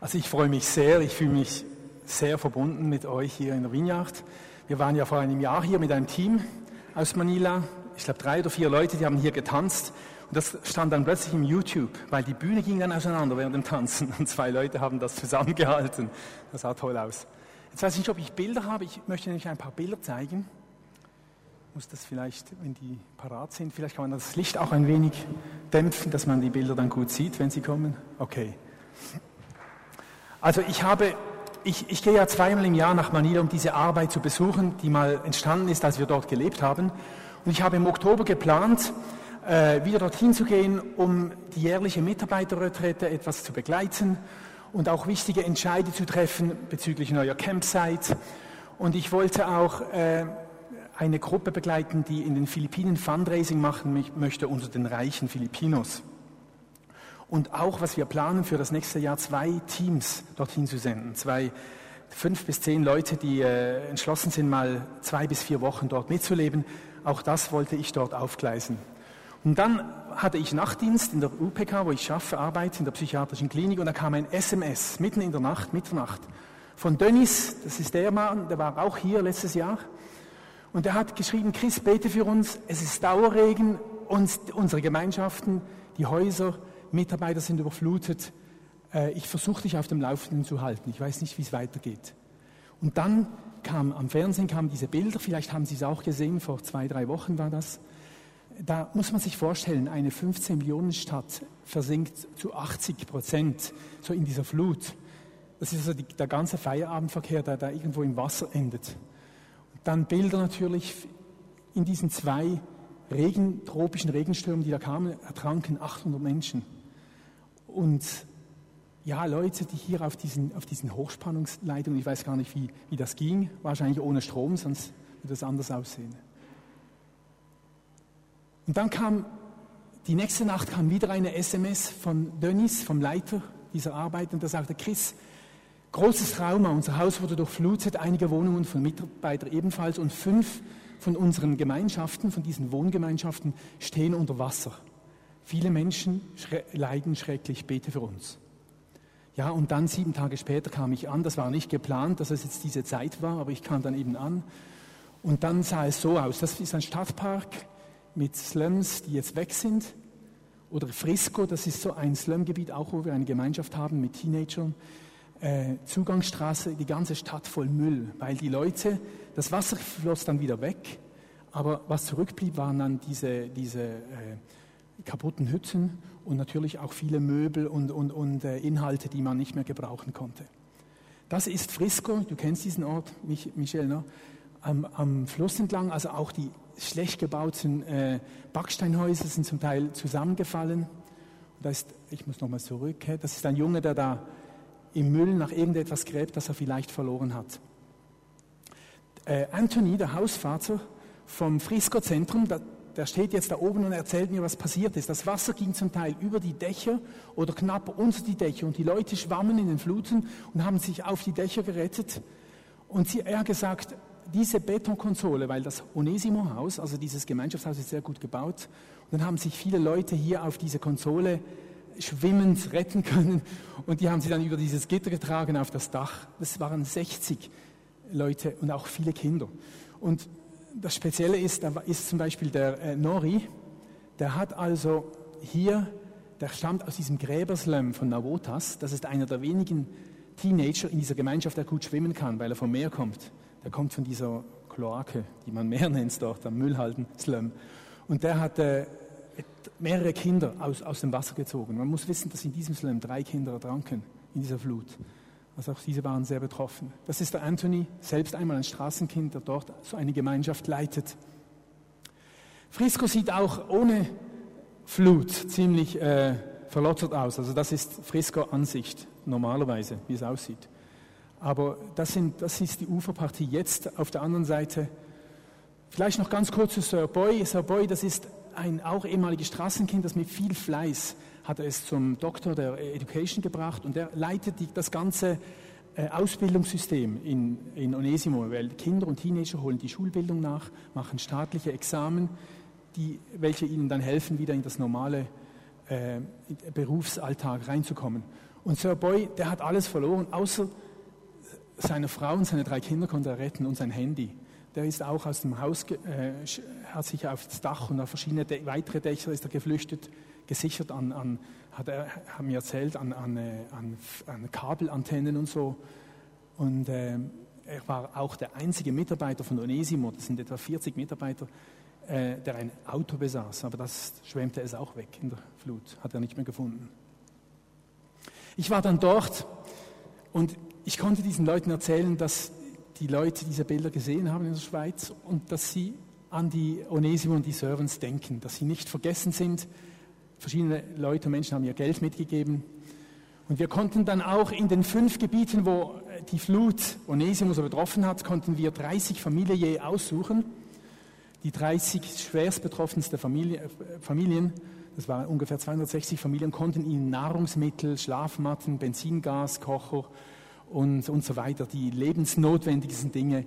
Also ich freue mich sehr, ich fühle mich sehr verbunden mit euch hier in der Vineyard. Wir waren ja vor einem Jahr hier mit einem Team aus Manila. Ich glaube drei oder vier Leute, die haben hier getanzt. Und das stand dann plötzlich im YouTube, weil die Bühne ging dann auseinander während dem Tanzen und zwei Leute haben das zusammengehalten. Das sah toll aus. Jetzt weiß ich nicht, ob ich Bilder habe. Ich möchte nämlich ein paar Bilder zeigen. Muss das vielleicht, wenn die parat sind, vielleicht kann man das Licht auch ein wenig dämpfen, dass man die Bilder dann gut sieht, wenn sie kommen. Okay. Also ich habe, ich, ich gehe ja zweimal im Jahr nach Manila, um diese Arbeit zu besuchen, die mal entstanden ist, als wir dort gelebt haben. Und ich habe im Oktober geplant, äh, wieder dorthin zu gehen, um die jährliche Mitarbeiterretrette etwas zu begleiten und auch wichtige Entscheide zu treffen bezüglich neuer Campsite. Und ich wollte auch äh, eine Gruppe begleiten, die in den Philippinen Fundraising machen möchte unter den reichen Filipinos. Und auch, was wir planen für das nächste Jahr, zwei Teams dorthin zu senden. Zwei, fünf bis zehn Leute, die äh, entschlossen sind, mal zwei bis vier Wochen dort mitzuleben. Auch das wollte ich dort aufgleisen. Und dann hatte ich Nachtdienst in der UPK, wo ich schaffe, arbeite, in der psychiatrischen Klinik. Und da kam ein SMS, mitten in der Nacht, Mitternacht, von Dennis, das ist der Mann, der war auch hier letztes Jahr. Und er hat geschrieben, Chris, bete für uns, es ist Dauerregen, uns, unsere Gemeinschaften, die Häuser, Mitarbeiter sind überflutet. Äh, ich versuche dich auf dem Laufenden zu halten. Ich weiß nicht, wie es weitergeht. Und dann kam am Fernsehen kamen diese Bilder, vielleicht haben Sie es auch gesehen, vor zwei, drei Wochen war das. Da muss man sich vorstellen, eine 15 Millionen Stadt versinkt zu 80 Prozent so in dieser Flut. Das ist also die, der ganze Feierabendverkehr, der da irgendwo im Wasser endet. Und dann Bilder natürlich in diesen zwei Regen, tropischen Regenstürmen, die da kamen, ertranken 800 Menschen. Und ja, Leute, die hier auf diesen, auf diesen Hochspannungsleitungen, ich weiß gar nicht, wie, wie das ging, wahrscheinlich ohne Strom, sonst würde es anders aussehen. Und dann kam, die nächste Nacht kam wieder eine SMS von Dönnis, vom Leiter dieser Arbeit, und der sagte, Chris, großes Trauma, unser Haus wurde durchflutet, einige Wohnungen von Mitarbeitern ebenfalls, und fünf von unseren Gemeinschaften, von diesen Wohngemeinschaften, stehen unter Wasser. Viele Menschen schre leiden schrecklich, bete für uns. Ja, und dann sieben Tage später kam ich an, das war nicht geplant, dass es jetzt diese Zeit war, aber ich kam dann eben an. Und dann sah es so aus, das ist ein Stadtpark mit Slums, die jetzt weg sind. Oder Frisco, das ist so ein Slumgebiet, auch wo wir eine Gemeinschaft haben mit Teenagern. Äh, Zugangsstraße, die ganze Stadt voll Müll, weil die Leute, das Wasser floss dann wieder weg, aber was zurückblieb, waren dann diese, diese äh, kaputten Hütten und natürlich auch viele Möbel und, und, und äh, Inhalte, die man nicht mehr gebrauchen konnte. Das ist Frisco, du kennst diesen Ort, Mich Michel, ne? am, am, Fluss entlang, also auch die schlecht gebauten äh, Backsteinhäuser sind zum Teil zusammengefallen. Und da ist, ich muss nochmal zurück, das ist ein Junge, der da im Müll nach irgendetwas gräbt, das er vielleicht verloren hat. Äh, Anthony, der Hausvater vom Frisco-Zentrum, der steht jetzt da oben und erzählt mir, was passiert ist. Das Wasser ging zum Teil über die Dächer oder knapp unter die Dächer und die Leute schwammen in den Fluten und haben sich auf die Dächer gerettet. Und sie, er gesagt, diese Betonkonsole, weil das Onesimo-Haus, also dieses Gemeinschaftshaus ist sehr gut gebaut, und dann haben sich viele Leute hier auf diese Konsole schwimmend retten können und die haben sie dann über dieses Gitter getragen auf das Dach. Das waren 60 Leute und auch viele Kinder. Und das Spezielle ist, ist zum Beispiel der äh, Nori, der hat also hier, der stammt aus diesem Gräberslum von Navotas. Das ist einer der wenigen Teenager in dieser Gemeinschaft, der gut schwimmen kann, weil er vom Meer kommt. Der kommt von dieser Kloake, die man Meer nennt dort, am Müllhalden Slum. Und der hat äh, mehrere Kinder aus, aus dem Wasser gezogen. Man muss wissen, dass in diesem Slum drei Kinder ertranken in dieser Flut. Also auch diese waren sehr betroffen. Das ist der Anthony, selbst einmal ein Straßenkind, der dort so eine Gemeinschaft leitet. Frisco sieht auch ohne Flut ziemlich äh, verlottert aus. Also das ist Frisco-Ansicht normalerweise, wie es aussieht. Aber das, sind, das ist die Uferpartie. Jetzt auf der anderen Seite, vielleicht noch ganz kurz zu Sir Boy. Sir Boy, das ist ein auch ehemaliges Straßenkind, das mit viel Fleiß hat er es zum Doktor der Education gebracht und er leitet die, das ganze äh, Ausbildungssystem in, in Onesimo, weil Kinder und Teenager holen die Schulbildung nach, machen staatliche Examen, die, welche ihnen dann helfen, wieder in das normale äh, Berufsalltag reinzukommen. Und Sir Boy, der hat alles verloren, außer seine Frau und seine drei Kinder konnte er retten und sein Handy. Der ist auch aus dem Haus, äh, hat sich auf das Dach und auf verschiedene weitere Dächer ist er geflüchtet, gesichert an, an hat er, haben mir erzählt, an, an, äh, an, an Kabelantennen und so. Und äh, er war auch der einzige Mitarbeiter von Onesimo, das sind etwa 40 Mitarbeiter, äh, der ein Auto besaß. Aber das schwemmte es auch weg in der Flut, hat er nicht mehr gefunden. Ich war dann dort und ich konnte diesen Leuten erzählen, dass die Leute diese Bilder gesehen haben in der Schweiz und dass sie an die Onesimo und die Servants denken, dass sie nicht vergessen sind. Verschiedene Leute Menschen haben ihr Geld mitgegeben. Und wir konnten dann auch in den fünf Gebieten, wo die Flut Onesimus betroffen hat, konnten wir 30 Familien je aussuchen. Die 30 schwerst betroffensten Familie, Familien, das waren ungefähr 260 Familien, konnten ihnen Nahrungsmittel, Schlafmatten, Benzingas, Kocher und, und so weiter, die lebensnotwendigsten Dinge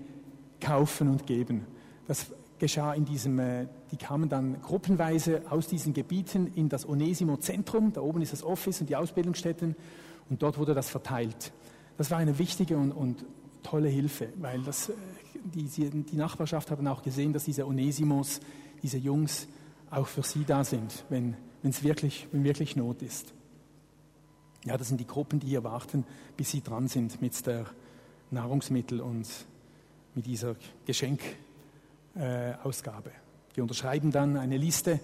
kaufen und geben. Das geschah in diesem, äh, die kamen dann gruppenweise aus diesen Gebieten in das Onesimo-Zentrum, da oben ist das Office und die Ausbildungsstätten und dort wurde das verteilt. Das war eine wichtige und, und tolle Hilfe, weil das, äh, die, die Nachbarschaft hat dann auch gesehen, dass diese Onesimos, diese Jungs auch für sie da sind, wenn es wirklich, wirklich Not ist. Ja, das sind die Gruppen, die hier warten, bis sie dran sind mit der Nahrungsmittel und mit dieser Geschenkausgabe. Äh, die unterschreiben dann eine Liste,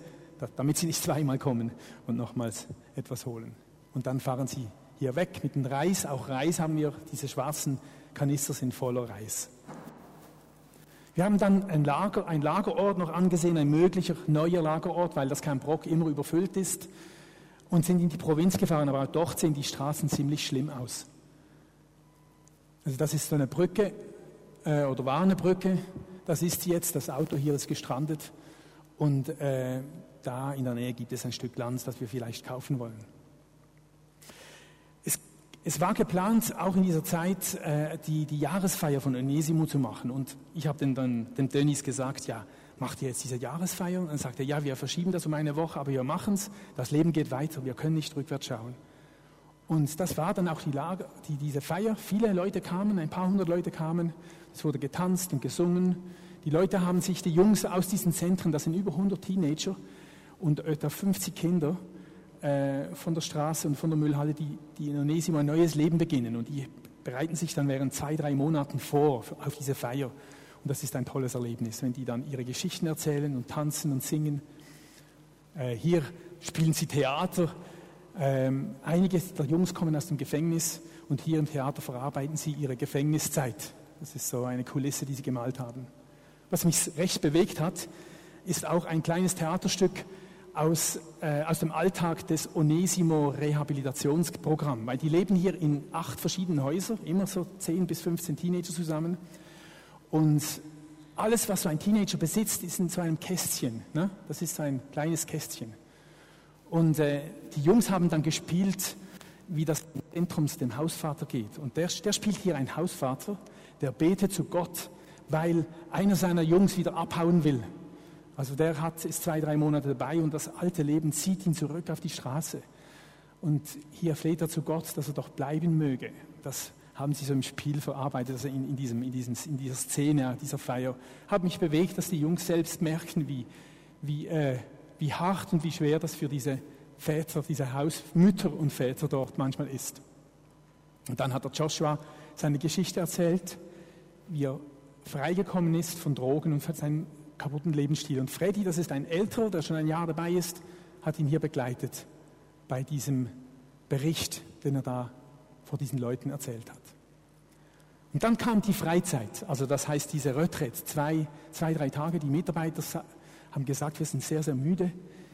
damit sie nicht zweimal kommen und nochmals etwas holen. Und dann fahren sie hier weg mit dem Reis. Auch Reis haben wir, diese schwarzen Kanister sind voller Reis. Wir haben dann ein, Lager, ein Lagerort noch angesehen, ein möglicher neuer Lagerort, weil das kein Brock immer überfüllt ist und sind in die Provinz gefahren, aber auch dort sehen die Straßen ziemlich schlimm aus. Also das ist so eine Brücke äh, oder war eine Brücke, das ist sie jetzt, das Auto hier ist gestrandet und äh, da in der Nähe gibt es ein Stück Land, das wir vielleicht kaufen wollen. Es, es war geplant, auch in dieser Zeit äh, die, die Jahresfeier von Onesimo zu machen und ich habe dann dem Dennis gesagt, ja, macht ihr jetzt diese Jahresfeier? Und dann sagt er, ja, wir verschieben das um eine Woche, aber wir machen es. Das Leben geht weiter, wir können nicht rückwärts schauen. Und das war dann auch die Lage, die, diese Feier. Viele Leute kamen, ein paar hundert Leute kamen. Es wurde getanzt und gesungen. Die Leute haben sich, die Jungs aus diesen Zentren, das sind über 100 Teenager und etwa 50 Kinder äh, von der Straße und von der Müllhalle, die, die in Onesimo ein neues Leben beginnen. Und die bereiten sich dann während zwei, drei Monaten vor auf diese Feier. Und das ist ein tolles Erlebnis, wenn die dann ihre Geschichten erzählen und tanzen und singen. Äh, hier spielen sie Theater. Ähm, einige der Jungs kommen aus dem Gefängnis und hier im Theater verarbeiten sie ihre Gefängniszeit. Das ist so eine Kulisse, die sie gemalt haben. Was mich recht bewegt hat, ist auch ein kleines Theaterstück aus, äh, aus dem Alltag des Onesimo Rehabilitationsprogramm, weil die leben hier in acht verschiedenen Häusern, immer so zehn bis 15 Teenager zusammen. Und alles, was so ein Teenager besitzt, ist in so einem Kästchen. Ne? Das ist so ein kleines Kästchen. Und äh, die Jungs haben dann gespielt, wie das Zentrum dem Hausvater geht. Und der, der spielt hier einen Hausvater, der betet zu Gott, weil einer seiner Jungs wieder abhauen will. Also der hat, ist zwei, drei Monate dabei und das alte Leben zieht ihn zurück auf die Straße. Und hier fleht er zu Gott, dass er doch bleiben möge, dass haben sie so im Spiel verarbeitet, also in, in, diesem, in, diesem, in dieser Szene, dieser Feier. Hat mich bewegt, dass die Jungs selbst merken, wie, wie, äh, wie hart und wie schwer das für diese Väter, diese Hausmütter und Väter dort manchmal ist. Und dann hat der Joshua seine Geschichte erzählt, wie er freigekommen ist von Drogen und von seinem kaputten Lebensstil. Und Freddy, das ist ein Älterer, der schon ein Jahr dabei ist, hat ihn hier begleitet bei diesem Bericht, den er da vor diesen Leuten erzählt hat. Und dann kam die Freizeit, also das heißt diese Retraite, zwei, zwei, drei Tage. Die Mitarbeiter haben gesagt, wir sind sehr, sehr müde.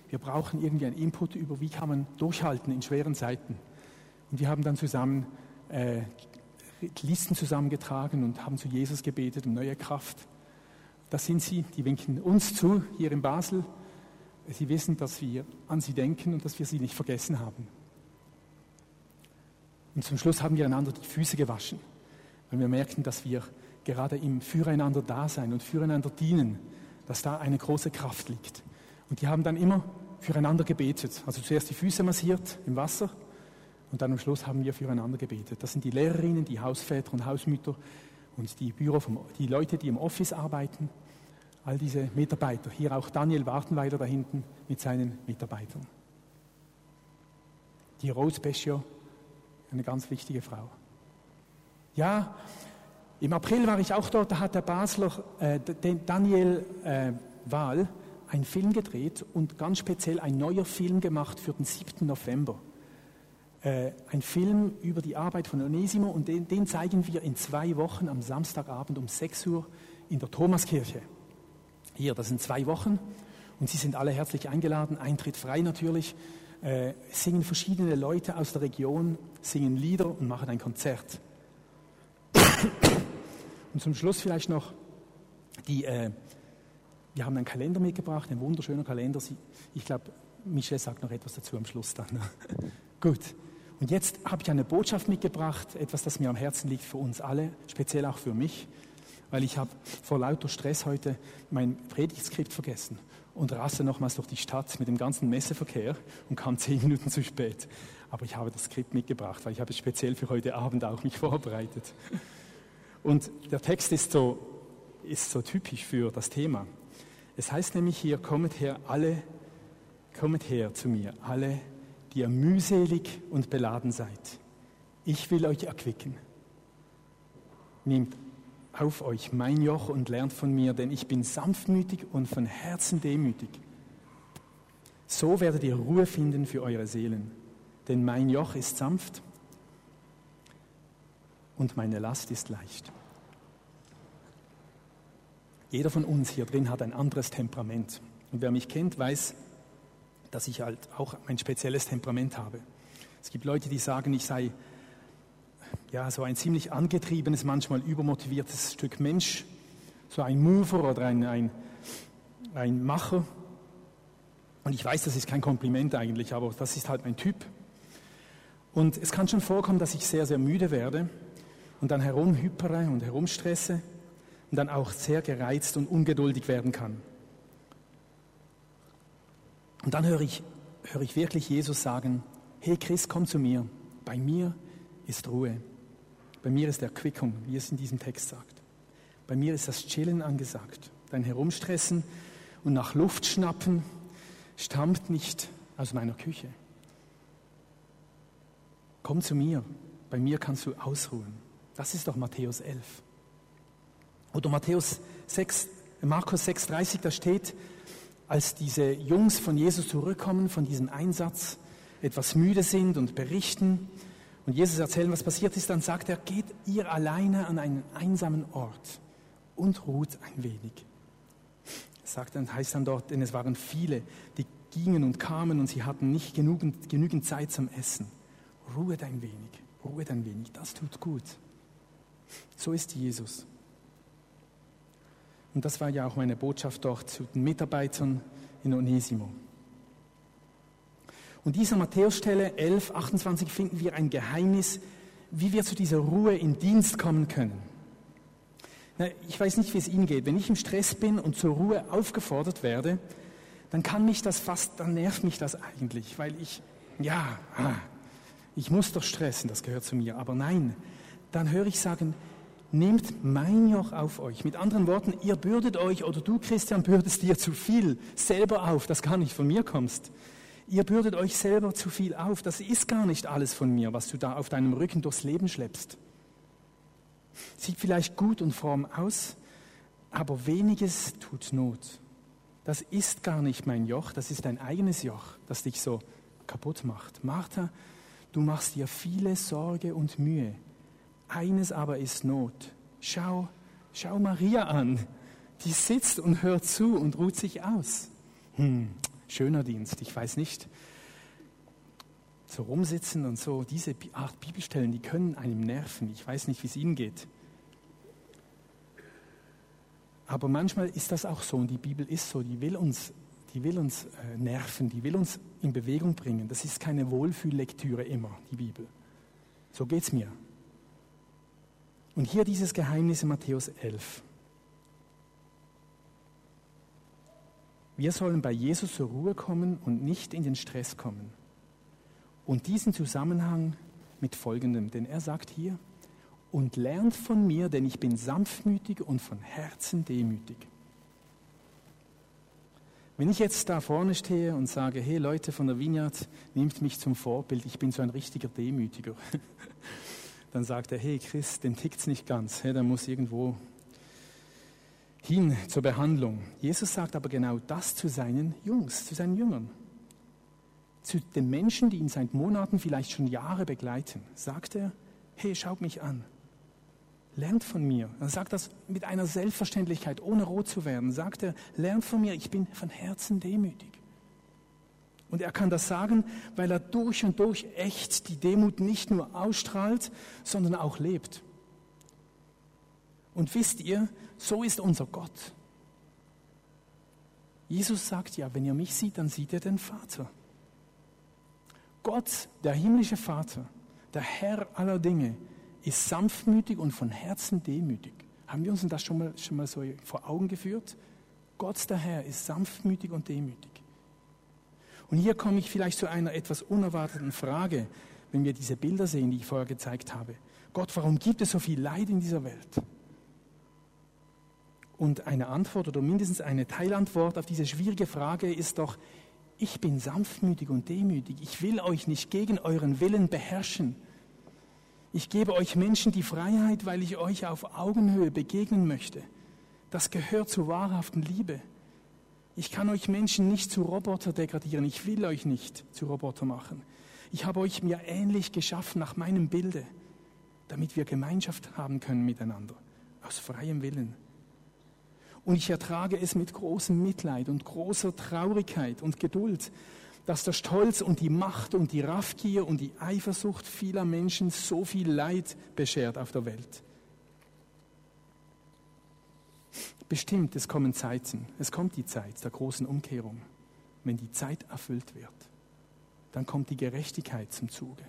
Wir brauchen irgendwie einen Input über, wie kann man durchhalten in schweren Zeiten. Und wir haben dann zusammen äh, Listen zusammengetragen und haben zu Jesus gebetet um neue Kraft. Das sind sie, die winken uns zu hier in Basel. Sie wissen, dass wir an sie denken und dass wir sie nicht vergessen haben. Und zum Schluss haben wir einander die Füße gewaschen, weil wir merkten, dass wir gerade im Füreinander Dasein und Füreinander dienen, dass da eine große Kraft liegt. Und die haben dann immer füreinander gebetet. Also zuerst die Füße massiert im Wasser Und dann am Schluss haben wir füreinander gebetet. Das sind die Lehrerinnen, die Hausväter und Hausmütter und die, Büro vom, die Leute, die im Office arbeiten, all diese Mitarbeiter. Hier auch Daniel Wartenweiler da hinten mit seinen Mitarbeitern. Die Rose Beschio, eine ganz wichtige Frau. Ja, im April war ich auch dort, da hat der Basler äh, Daniel äh, Wahl einen Film gedreht und ganz speziell ein neuer Film gemacht für den 7. November. Äh, ein Film über die Arbeit von Onesimo und den, den zeigen wir in zwei Wochen am Samstagabend um 6 Uhr in der Thomaskirche. Hier, das sind zwei Wochen und Sie sind alle herzlich eingeladen, Eintritt frei natürlich. Äh, singen verschiedene Leute aus der Region, singen Lieder und machen ein Konzert. Und zum Schluss vielleicht noch die, äh, wir haben einen Kalender mitgebracht, ein wunderschöner Kalender. Ich glaube, Michel sagt noch etwas dazu am Schluss dann. Gut. Und jetzt habe ich eine Botschaft mitgebracht, etwas, das mir am Herzen liegt für uns alle, speziell auch für mich, weil ich habe vor lauter Stress heute mein Predigtskript vergessen und raste nochmals durch die Stadt mit dem ganzen Messeverkehr und kam zehn Minuten zu spät. Aber ich habe das Skript mitgebracht, weil ich habe es speziell für heute Abend auch mich vorbereitet. Und der Text ist so, ist so typisch für das Thema. Es heißt nämlich hier, kommet her alle, kommet her zu mir, alle, die ihr mühselig und beladen seid. Ich will euch erquicken. Nehmt auf euch mein Joch und lernt von mir, denn ich bin sanftmütig und von Herzen demütig. So werdet ihr Ruhe finden für eure Seelen, denn mein Joch ist sanft und meine Last ist leicht. Jeder von uns hier drin hat ein anderes Temperament. Und wer mich kennt, weiß, dass ich halt auch ein spezielles Temperament habe. Es gibt Leute, die sagen, ich sei ja so ein ziemlich angetriebenes, manchmal übermotiviertes Stück Mensch, so ein Mover oder ein, ein, ein Macher. Und ich weiß, das ist kein Kompliment eigentlich, aber das ist halt mein Typ. Und es kann schon vorkommen, dass ich sehr, sehr müde werde und dann herumhypere und herumstresse und dann auch sehr gereizt und ungeduldig werden kann. Und dann höre ich, höre ich wirklich Jesus sagen, hey Chris, komm zu mir, bei mir ist Ruhe, bei mir ist Erquickung, wie es in diesem Text sagt. Bei mir ist das Chillen angesagt, dein Herumstressen und nach Luft schnappen stammt nicht aus meiner Küche. Komm zu mir, bei mir kannst du ausruhen. Das ist doch Matthäus 11. Oder Matthäus 6, Markus 6,30, da steht, als diese Jungs von Jesus zurückkommen, von diesem Einsatz, etwas müde sind und berichten und Jesus erzählen, was passiert ist, dann sagt er, geht ihr alleine an einen einsamen Ort und ruht ein wenig. Sagt dann, heißt dann dort, denn es waren viele, die gingen und kamen und sie hatten nicht genügend, genügend Zeit zum Essen. Ruhet ein wenig, ruhet ein wenig, das tut gut. So ist Jesus. Und das war ja auch meine Botschaft dort zu den Mitarbeitern in Onesimo. Und dieser Matthäusstelle 11, 28 finden wir ein Geheimnis, wie wir zu dieser Ruhe in Dienst kommen können. Na, ich weiß nicht, wie es Ihnen geht. Wenn ich im Stress bin und zur Ruhe aufgefordert werde, dann kann mich das fast, dann nervt mich das eigentlich, weil ich, ja, ah, ich muss doch stressen, das gehört zu mir. Aber nein, dann höre ich sagen, nehmt mein Joch auf euch. Mit anderen Worten, ihr bürdet euch oder du, Christian, bürdest dir zu viel selber auf, das gar nicht von mir kommst. Ihr bürdet euch selber zu viel auf. Das ist gar nicht alles von mir, was du da auf deinem Rücken durchs Leben schleppst. Sieht vielleicht gut und fromm aus, aber weniges tut Not. Das ist gar nicht mein Joch, das ist dein eigenes Joch, das dich so kaputt macht. Martha, du machst dir viele Sorge und Mühe. Eines aber ist Not. Schau, schau Maria an. Die sitzt und hört zu und ruht sich aus. Hm, schöner Dienst. Ich weiß nicht. So rumsitzen und so, diese Art Bibelstellen, die können einem nerven. Ich weiß nicht, wie es Ihnen geht. Aber manchmal ist das auch so und die Bibel ist so, die will uns, die will uns äh, nerven, die will uns in Bewegung bringen. Das ist keine Wohlfühllektüre immer, die Bibel. So geht es mir. Und hier dieses Geheimnis in Matthäus 11. Wir sollen bei Jesus zur Ruhe kommen und nicht in den Stress kommen. Und diesen Zusammenhang mit folgendem, denn er sagt hier, und lernt von mir, denn ich bin sanftmütig und von Herzen demütig. Wenn ich jetzt da vorne stehe und sage, hey Leute von der Vineyard, nehmt mich zum Vorbild, ich bin so ein richtiger Demütiger, dann sagt er, hey Chris, dem tickt's nicht ganz, hey, der muss irgendwo hin zur Behandlung. Jesus sagt aber genau das zu seinen Jungs, zu seinen Jüngern. Zu den Menschen, die ihn seit Monaten, vielleicht schon Jahre begleiten, sagt er, hey, schaut mich an. Lernt von mir. Er sagt das mit einer Selbstverständlichkeit, ohne rot zu werden. Sagt er, lernt von mir, ich bin von Herzen demütig. Und er kann das sagen, weil er durch und durch echt die Demut nicht nur ausstrahlt, sondern auch lebt. Und wisst ihr, so ist unser Gott. Jesus sagt ja, wenn ihr mich sieht, dann sieht ihr den Vater. Gott, der himmlische Vater, der Herr aller Dinge, ist sanftmütig und von Herzen demütig. Haben wir uns das schon mal, schon mal so vor Augen geführt? Gott, der Herr, ist sanftmütig und demütig. Und hier komme ich vielleicht zu einer etwas unerwarteten Frage, wenn wir diese Bilder sehen, die ich vorher gezeigt habe. Gott, warum gibt es so viel Leid in dieser Welt? Und eine Antwort oder mindestens eine Teilantwort auf diese schwierige Frage ist doch, ich bin sanftmütig und demütig. Ich will euch nicht gegen euren Willen beherrschen. Ich gebe euch Menschen die Freiheit, weil ich euch auf Augenhöhe begegnen möchte. Das gehört zur wahrhaften Liebe. Ich kann euch Menschen nicht zu Roboter degradieren. Ich will euch nicht zu Roboter machen. Ich habe euch mir ähnlich geschaffen nach meinem Bilde, damit wir Gemeinschaft haben können miteinander, aus freiem Willen. Und ich ertrage es mit großem Mitleid und großer Traurigkeit und Geduld, dass der Stolz und die Macht und die Raffgier und die Eifersucht vieler Menschen so viel Leid beschert auf der Welt. Bestimmt, es kommen Zeiten, es kommt die Zeit der großen Umkehrung. Wenn die Zeit erfüllt wird, dann kommt die Gerechtigkeit zum Zuge.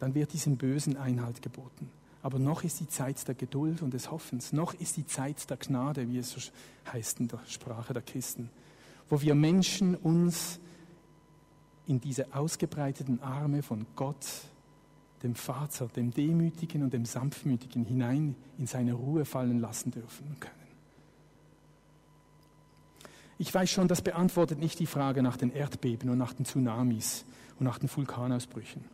Dann wird diesem Bösen Einhalt geboten. Aber noch ist die Zeit der Geduld und des Hoffens. Noch ist die Zeit der Gnade, wie es so heißt in der Sprache der Christen, wo wir Menschen uns in diese ausgebreiteten Arme von Gott, dem Vater, dem Demütigen und dem Sanftmütigen hinein in seine Ruhe fallen lassen dürfen können. Ich weiß schon, das beantwortet nicht die Frage nach den Erdbeben und nach den Tsunamis und nach den Vulkanausbrüchen.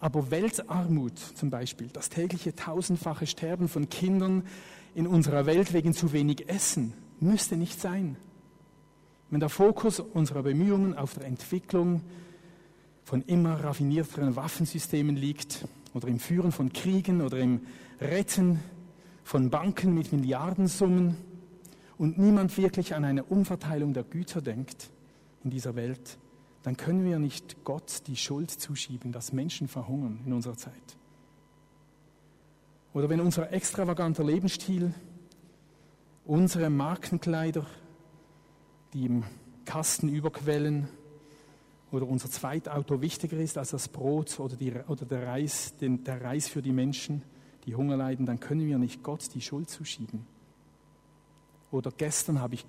Aber Weltarmut zum Beispiel, das tägliche tausendfache Sterben von Kindern in unserer Welt wegen zu wenig Essen, müsste nicht sein. Wenn der Fokus unserer Bemühungen auf der Entwicklung von immer raffinierteren Waffensystemen liegt oder im Führen von Kriegen oder im Retten von Banken mit Milliardensummen und niemand wirklich an eine Umverteilung der Güter denkt in dieser Welt, dann können wir nicht Gott die Schuld zuschieben, dass Menschen verhungern in unserer Zeit. Oder wenn unser extravaganter Lebensstil, unsere Markenkleider, die im Kasten überquellen, oder unser Zweitauto wichtiger ist als das Brot oder, die, oder der, Reis, den, der Reis für die Menschen, die Hunger leiden, dann können wir nicht Gott die Schuld zuschieben. Oder gestern habe ich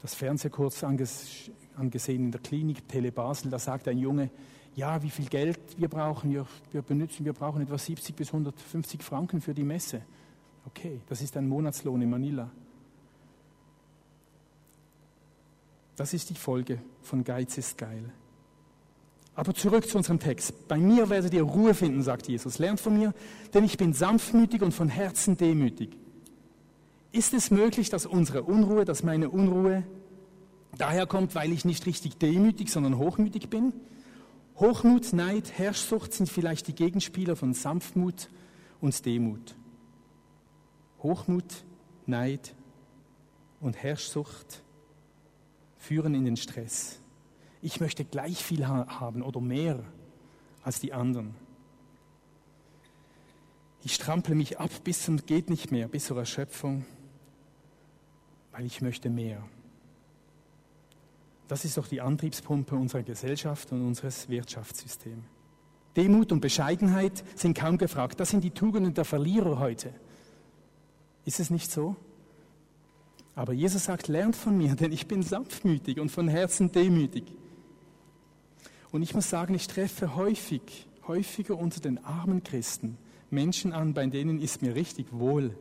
das Fernsehen kurz anges angesehen in der Klinik Tele Basel, da sagt ein Junge, ja, wie viel Geld wir brauchen, wir, wir benutzen, wir brauchen etwa 70 bis 150 Franken für die Messe. Okay, das ist ein Monatslohn in Manila. Das ist die Folge von Geiz ist geil. Aber zurück zu unserem Text. Bei mir werdet ihr Ruhe finden, sagt Jesus. Lernt von mir, denn ich bin sanftmütig und von Herzen demütig. Ist es möglich, dass unsere Unruhe, dass meine Unruhe daher kommt, weil ich nicht richtig demütig, sondern hochmütig bin. Hochmut, Neid, Herrschsucht sind vielleicht die Gegenspieler von Sanftmut und Demut. Hochmut, Neid und Herrschsucht führen in den Stress. Ich möchte gleich viel haben oder mehr als die anderen. Ich strample mich ab bis zum geht nicht mehr, bis zur Erschöpfung, weil ich möchte mehr. Das ist doch die Antriebspumpe unserer Gesellschaft und unseres Wirtschaftssystems. Demut und Bescheidenheit sind kaum gefragt. Das sind die Tugenden der Verlierer heute. Ist es nicht so? Aber Jesus sagt, lernt von mir, denn ich bin sanftmütig und von Herzen demütig. Und ich muss sagen, ich treffe häufig, häufiger unter den armen Christen Menschen an, bei denen ist mir richtig wohl.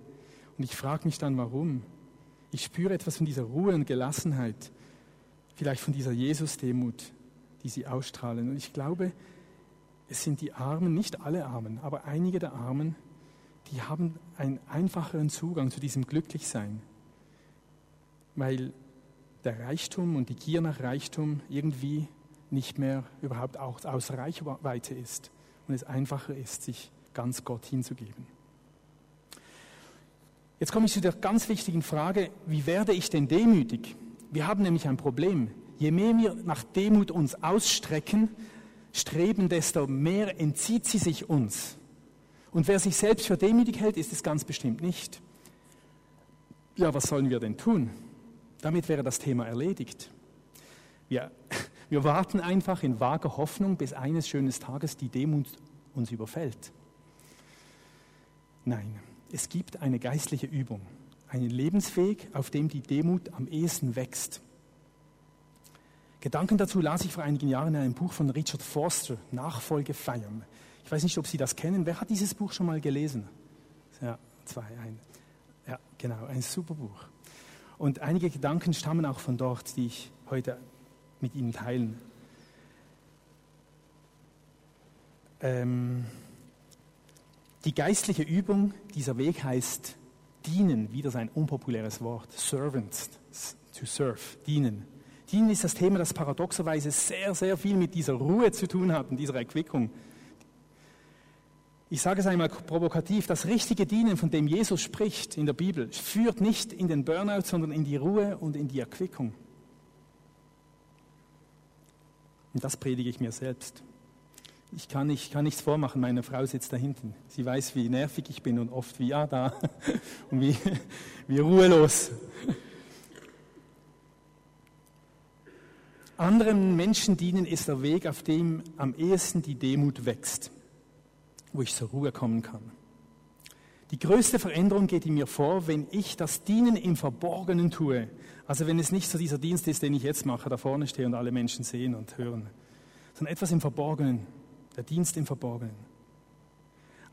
Und ich frage mich dann, warum. Ich spüre etwas von dieser Ruhe und Gelassenheit, vielleicht von dieser Jesus-Demut, die sie ausstrahlen. Und ich glaube, es sind die Armen, nicht alle Armen, aber einige der Armen, die haben einen einfacheren Zugang zu diesem Glücklichsein, weil der Reichtum und die Gier nach Reichtum irgendwie nicht mehr überhaupt auch aus Reichweite ist und es einfacher ist, sich ganz Gott hinzugeben. Jetzt komme ich zu der ganz wichtigen Frage, wie werde ich denn demütig? Wir haben nämlich ein Problem. Je mehr wir nach Demut uns ausstrecken, streben, desto mehr entzieht sie sich uns. Und wer sich selbst für demütig hält, ist es ganz bestimmt nicht. Ja, was sollen wir denn tun? Damit wäre das Thema erledigt. Wir, wir warten einfach in vager Hoffnung, bis eines schönen Tages die Demut uns überfällt. Nein, es gibt eine geistliche Übung, einen Lebensweg, auf dem die Demut am ehesten wächst. Gedanken dazu las ich vor einigen Jahren in einem Buch von Richard Forster, Nachfolge feiern. Ich weiß nicht, ob Sie das kennen. Wer hat dieses Buch schon mal gelesen? Ja, zwei, ein. Ja, genau, ein super Buch. Und einige Gedanken stammen auch von dort, die ich heute mit Ihnen teilen. Ähm, die geistliche Übung, dieser Weg heißt dienen, wieder sein unpopuläres Wort, servants, to serve, dienen. Dienen ist das Thema, das paradoxerweise sehr, sehr viel mit dieser Ruhe zu tun hat und dieser Erquickung. Ich sage es einmal provokativ, das richtige Dienen, von dem Jesus spricht in der Bibel, führt nicht in den Burnout, sondern in die Ruhe und in die Erquickung. Und das predige ich mir selbst. Ich kann, nicht, kann nichts vormachen, meine Frau sitzt da hinten. Sie weiß, wie nervig ich bin und oft wie ja da und wie, wie ruhelos. Anderen Menschen dienen ist der Weg, auf dem am ehesten die Demut wächst, wo ich zur Ruhe kommen kann. Die größte Veränderung geht in mir vor, wenn ich das Dienen im Verborgenen tue. Also wenn es nicht so dieser Dienst ist, den ich jetzt mache, da vorne stehe und alle Menschen sehen und hören, sondern etwas im Verborgenen, der Dienst im Verborgenen.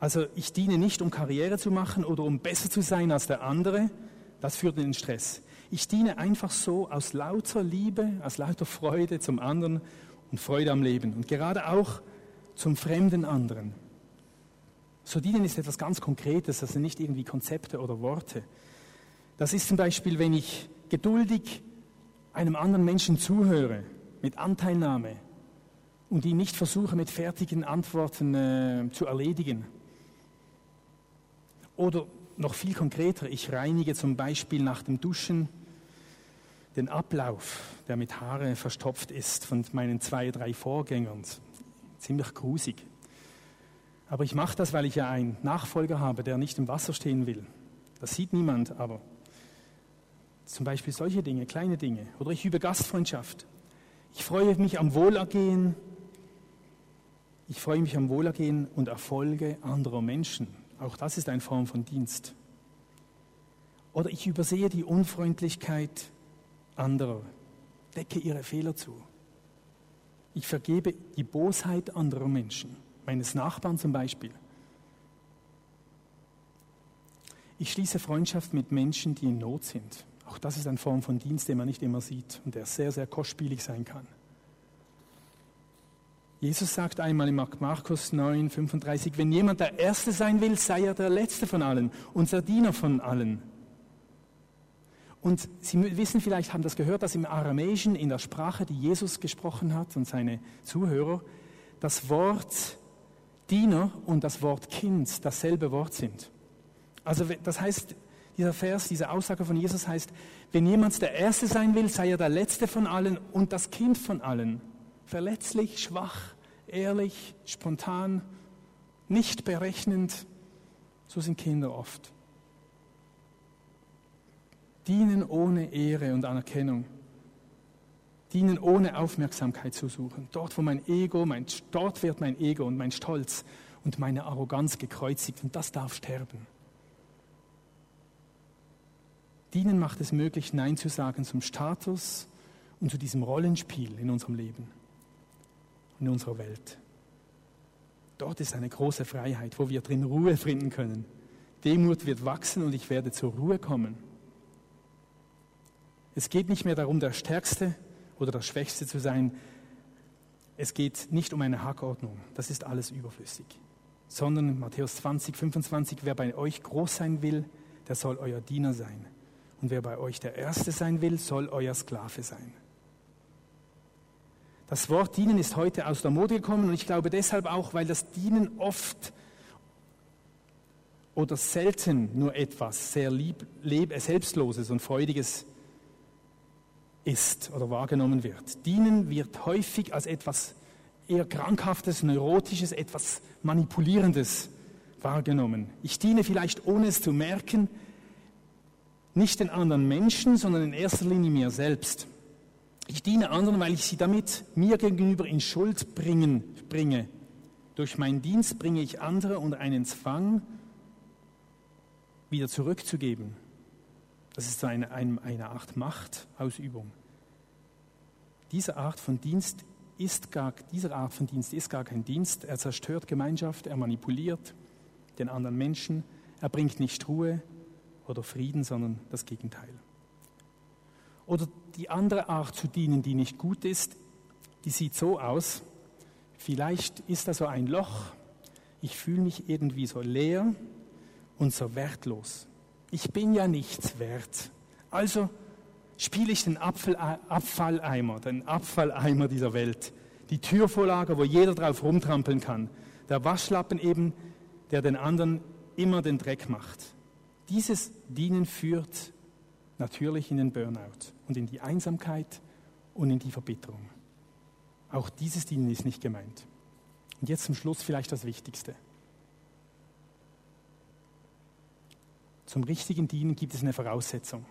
Also ich diene nicht, um Karriere zu machen oder um besser zu sein als der andere, das führt in den Stress. Ich diene einfach so aus lauter Liebe, aus lauter Freude zum anderen und Freude am Leben und gerade auch zum fremden anderen. So dienen ist etwas ganz Konkretes, das sind nicht irgendwie Konzepte oder Worte. Das ist zum Beispiel, wenn ich geduldig einem anderen Menschen zuhöre, mit Anteilnahme und ihn nicht versuche mit fertigen Antworten äh, zu erledigen. Oder noch viel konkreter, ich reinige zum Beispiel nach dem Duschen den Ablauf, der mit Haare verstopft ist von meinen zwei, drei Vorgängern. Ziemlich grusig. Aber ich mache das, weil ich ja einen Nachfolger habe, der nicht im Wasser stehen will. Das sieht niemand, aber zum Beispiel solche Dinge, kleine Dinge. Oder ich übe Gastfreundschaft. Ich freue mich am Wohlergehen. Ich freue mich am Wohlergehen und Erfolge anderer Menschen. Auch das ist eine Form von Dienst. Oder ich übersehe die Unfreundlichkeit anderer, decke ihre Fehler zu. Ich vergebe die Bosheit anderer Menschen, meines Nachbarn zum Beispiel. Ich schließe Freundschaft mit Menschen, die in Not sind. Auch das ist eine Form von Dienst, den man nicht immer sieht und der sehr, sehr kostspielig sein kann. Jesus sagt einmal in Markus 9, 35, wenn jemand der Erste sein will, sei er der Letzte von allen und der Diener von allen. Und Sie wissen vielleicht, haben das gehört, dass im Aramäischen, in der Sprache, die Jesus gesprochen hat und seine Zuhörer, das Wort Diener und das Wort Kind dasselbe Wort sind. Also das heißt, dieser Vers, diese Aussage von Jesus heißt, wenn jemand der Erste sein will, sei er der Letzte von allen und das Kind von allen. Verletzlich, schwach, ehrlich, spontan, nicht berechnend. So sind Kinder oft dienen ohne Ehre und Anerkennung, dienen ohne Aufmerksamkeit zu suchen. Dort, wo mein Ego, mein, dort wird mein Ego und mein Stolz und meine Arroganz gekreuzigt und das darf sterben. Dienen macht es möglich, Nein zu sagen zum Status und zu diesem Rollenspiel in unserem Leben. In unserer Welt. Dort ist eine große Freiheit, wo wir drin Ruhe finden können. Demut wird wachsen und ich werde zur Ruhe kommen. Es geht nicht mehr darum, der Stärkste oder der Schwächste zu sein. Es geht nicht um eine Hackordnung. Das ist alles überflüssig. Sondern Matthäus 20, 25, wer bei euch groß sein will, der soll euer Diener sein. Und wer bei euch der Erste sein will, soll euer Sklave sein. Das Wort dienen ist heute aus der Mode gekommen und ich glaube deshalb auch, weil das Dienen oft oder selten nur etwas sehr lieb, leb, Selbstloses und Freudiges ist oder wahrgenommen wird. Dienen wird häufig als etwas eher Krankhaftes, Neurotisches, etwas Manipulierendes wahrgenommen. Ich diene vielleicht ohne es zu merken, nicht den anderen Menschen, sondern in erster Linie mir selbst. Ich diene anderen, weil ich sie damit mir gegenüber in Schuld bringen, bringe. Durch meinen Dienst bringe ich andere unter einen Zwang, wieder zurückzugeben. Das ist eine, eine, Art Machtausübung. Diese Art von Dienst ist gar, diese Art von Dienst ist gar kein Dienst. Er zerstört Gemeinschaft, er manipuliert den anderen Menschen, er bringt nicht Ruhe oder Frieden, sondern das Gegenteil. Oder die andere Art zu dienen, die nicht gut ist, die sieht so aus, vielleicht ist da so ein Loch, ich fühle mich irgendwie so leer und so wertlos. Ich bin ja nichts wert. Also spiele ich den Abfalleimer, den Abfalleimer dieser Welt, die Türvorlage, wo jeder drauf rumtrampeln kann, der Waschlappen eben, der den anderen immer den Dreck macht. Dieses Dienen führt natürlich in den Burnout und in die Einsamkeit und in die Verbitterung. Auch dieses Dienen ist nicht gemeint. Und jetzt zum Schluss vielleicht das Wichtigste. Zum richtigen Dienen gibt es eine Voraussetzung,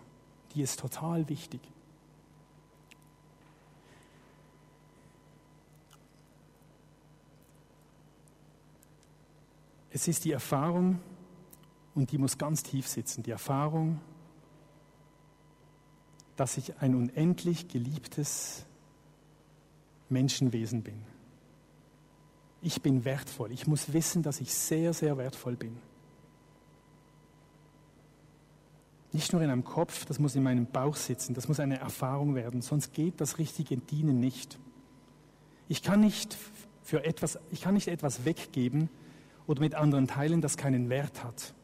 die ist total wichtig. Es ist die Erfahrung, und die muss ganz tief sitzen, die Erfahrung, dass ich ein unendlich geliebtes Menschenwesen bin. Ich bin wertvoll. Ich muss wissen, dass ich sehr, sehr wertvoll bin. Nicht nur in einem Kopf, das muss in meinem Bauch sitzen, das muss eine Erfahrung werden, sonst geht das richtige Dienen nicht. Ich kann nicht für etwas, ich kann nicht etwas weggeben oder mit anderen teilen, das keinen Wert hat.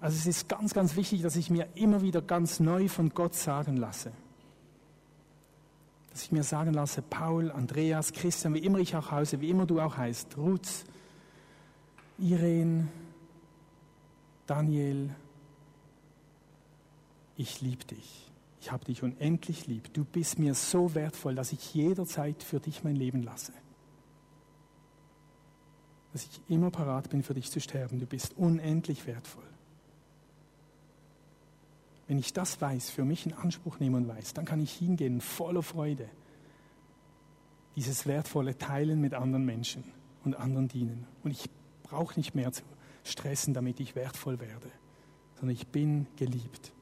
Also es ist ganz, ganz wichtig, dass ich mir immer wieder ganz neu von Gott sagen lasse. Dass ich mir sagen lasse, Paul, Andreas, Christian, wie immer ich auch heiße, wie immer du auch heißt, Ruth, Irene, Daniel, ich liebe dich. Ich habe dich unendlich lieb. Du bist mir so wertvoll, dass ich jederzeit für dich mein Leben lasse. Dass ich immer parat bin, für dich zu sterben. Du bist unendlich wertvoll. Wenn ich das weiß, für mich in Anspruch nehme und weiß, dann kann ich hingehen voller Freude, dieses wertvolle Teilen mit anderen Menschen und anderen dienen. Und ich brauche nicht mehr zu stressen, damit ich wertvoll werde, sondern ich bin geliebt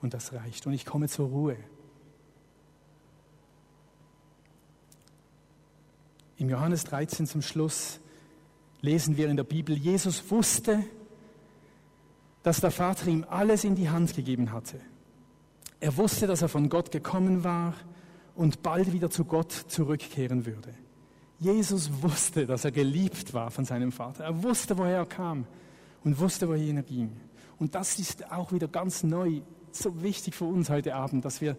und das reicht. Und ich komme zur Ruhe. Im Johannes 13 zum Schluss lesen wir in der Bibel, Jesus wusste, dass der Vater ihm alles in die Hand gegeben hatte. Er wusste, dass er von Gott gekommen war und bald wieder zu Gott zurückkehren würde. Jesus wusste, dass er geliebt war von seinem Vater. Er wusste, woher er kam und wusste, wohin er ging. Und das ist auch wieder ganz neu, so wichtig für uns heute Abend, dass wir,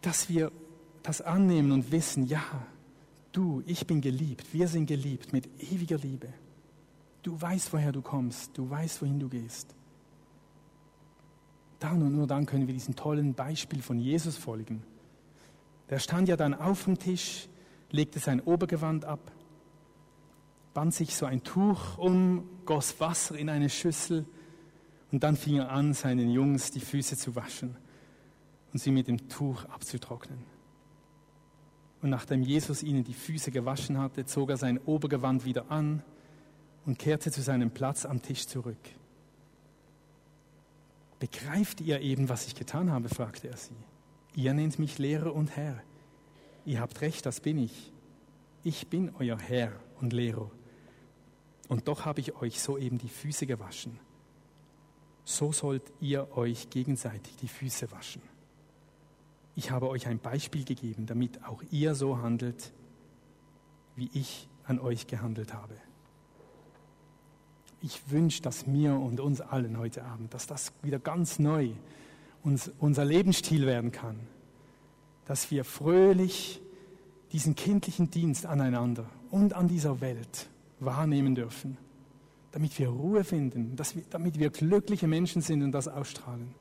dass wir das annehmen und wissen, ja, du, ich bin geliebt, wir sind geliebt mit ewiger Liebe. Du weißt, woher du kommst. Du weißt, wohin du gehst. Dann und nur dann können wir diesem tollen Beispiel von Jesus folgen. Der stand ja dann auf dem Tisch, legte sein Obergewand ab, band sich so ein Tuch um, goss Wasser in eine Schüssel und dann fing er an, seinen Jungs die Füße zu waschen und sie mit dem Tuch abzutrocknen. Und nachdem Jesus ihnen die Füße gewaschen hatte, zog er sein Obergewand wieder an und kehrte zu seinem Platz am Tisch zurück. Begreift ihr eben, was ich getan habe? fragte er sie. Ihr nennt mich Lehrer und Herr. Ihr habt recht, das bin ich. Ich bin euer Herr und Lehrer. Und doch habe ich euch soeben die Füße gewaschen. So sollt ihr euch gegenseitig die Füße waschen. Ich habe euch ein Beispiel gegeben, damit auch ihr so handelt, wie ich an euch gehandelt habe. Ich wünsche, dass mir und uns allen heute Abend, dass das wieder ganz neu uns, unser Lebensstil werden kann, dass wir fröhlich diesen kindlichen Dienst aneinander und an dieser Welt wahrnehmen dürfen, damit wir Ruhe finden, wir, damit wir glückliche Menschen sind und das ausstrahlen.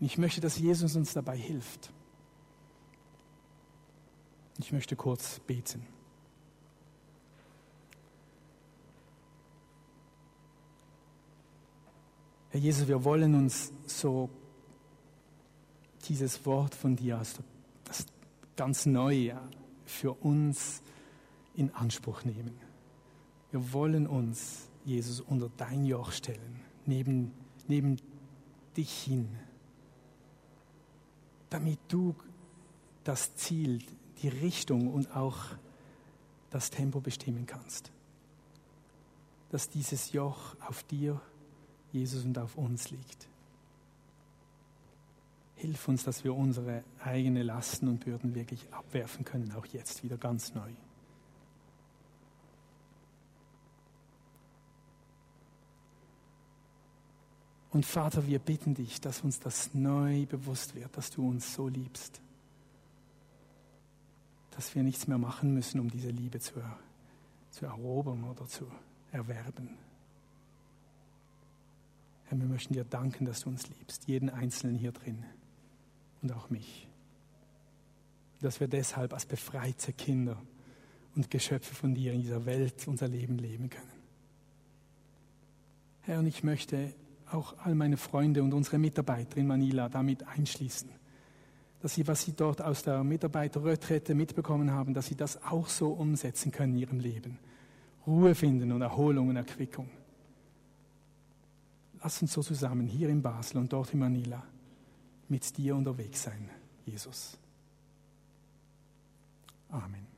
Und ich möchte, dass Jesus uns dabei hilft. Ich möchte kurz beten. Herr Jesus, wir wollen uns so dieses Wort von dir, also das ganz neu für uns in Anspruch nehmen. Wir wollen uns, Jesus, unter dein Joch stellen, neben, neben dich hin, damit du das Ziel, die Richtung und auch das Tempo bestimmen kannst. Dass dieses Joch auf dir, Jesus, und auf uns liegt. Hilf uns, dass wir unsere eigenen Lasten und Bürden wirklich abwerfen können, auch jetzt wieder ganz neu. Und Vater, wir bitten dich, dass uns das neu bewusst wird, dass du uns so liebst, dass wir nichts mehr machen müssen, um diese Liebe zu, zu erobern oder zu erwerben. Herr, wir möchten dir danken, dass du uns liebst, jeden Einzelnen hier drin und auch mich. Dass wir deshalb als befreite Kinder und Geschöpfe von dir in dieser Welt unser Leben leben können. Herr, und ich möchte auch all meine Freunde und unsere Mitarbeiter in Manila damit einschließen. Dass sie, was sie dort aus der Mitarbeiterretrette mitbekommen haben, dass sie das auch so umsetzen können in ihrem Leben. Ruhe finden und Erholung und Erquickung. Lass uns so zusammen hier in Basel und dort in Manila mit dir unterwegs sein, Jesus. Amen.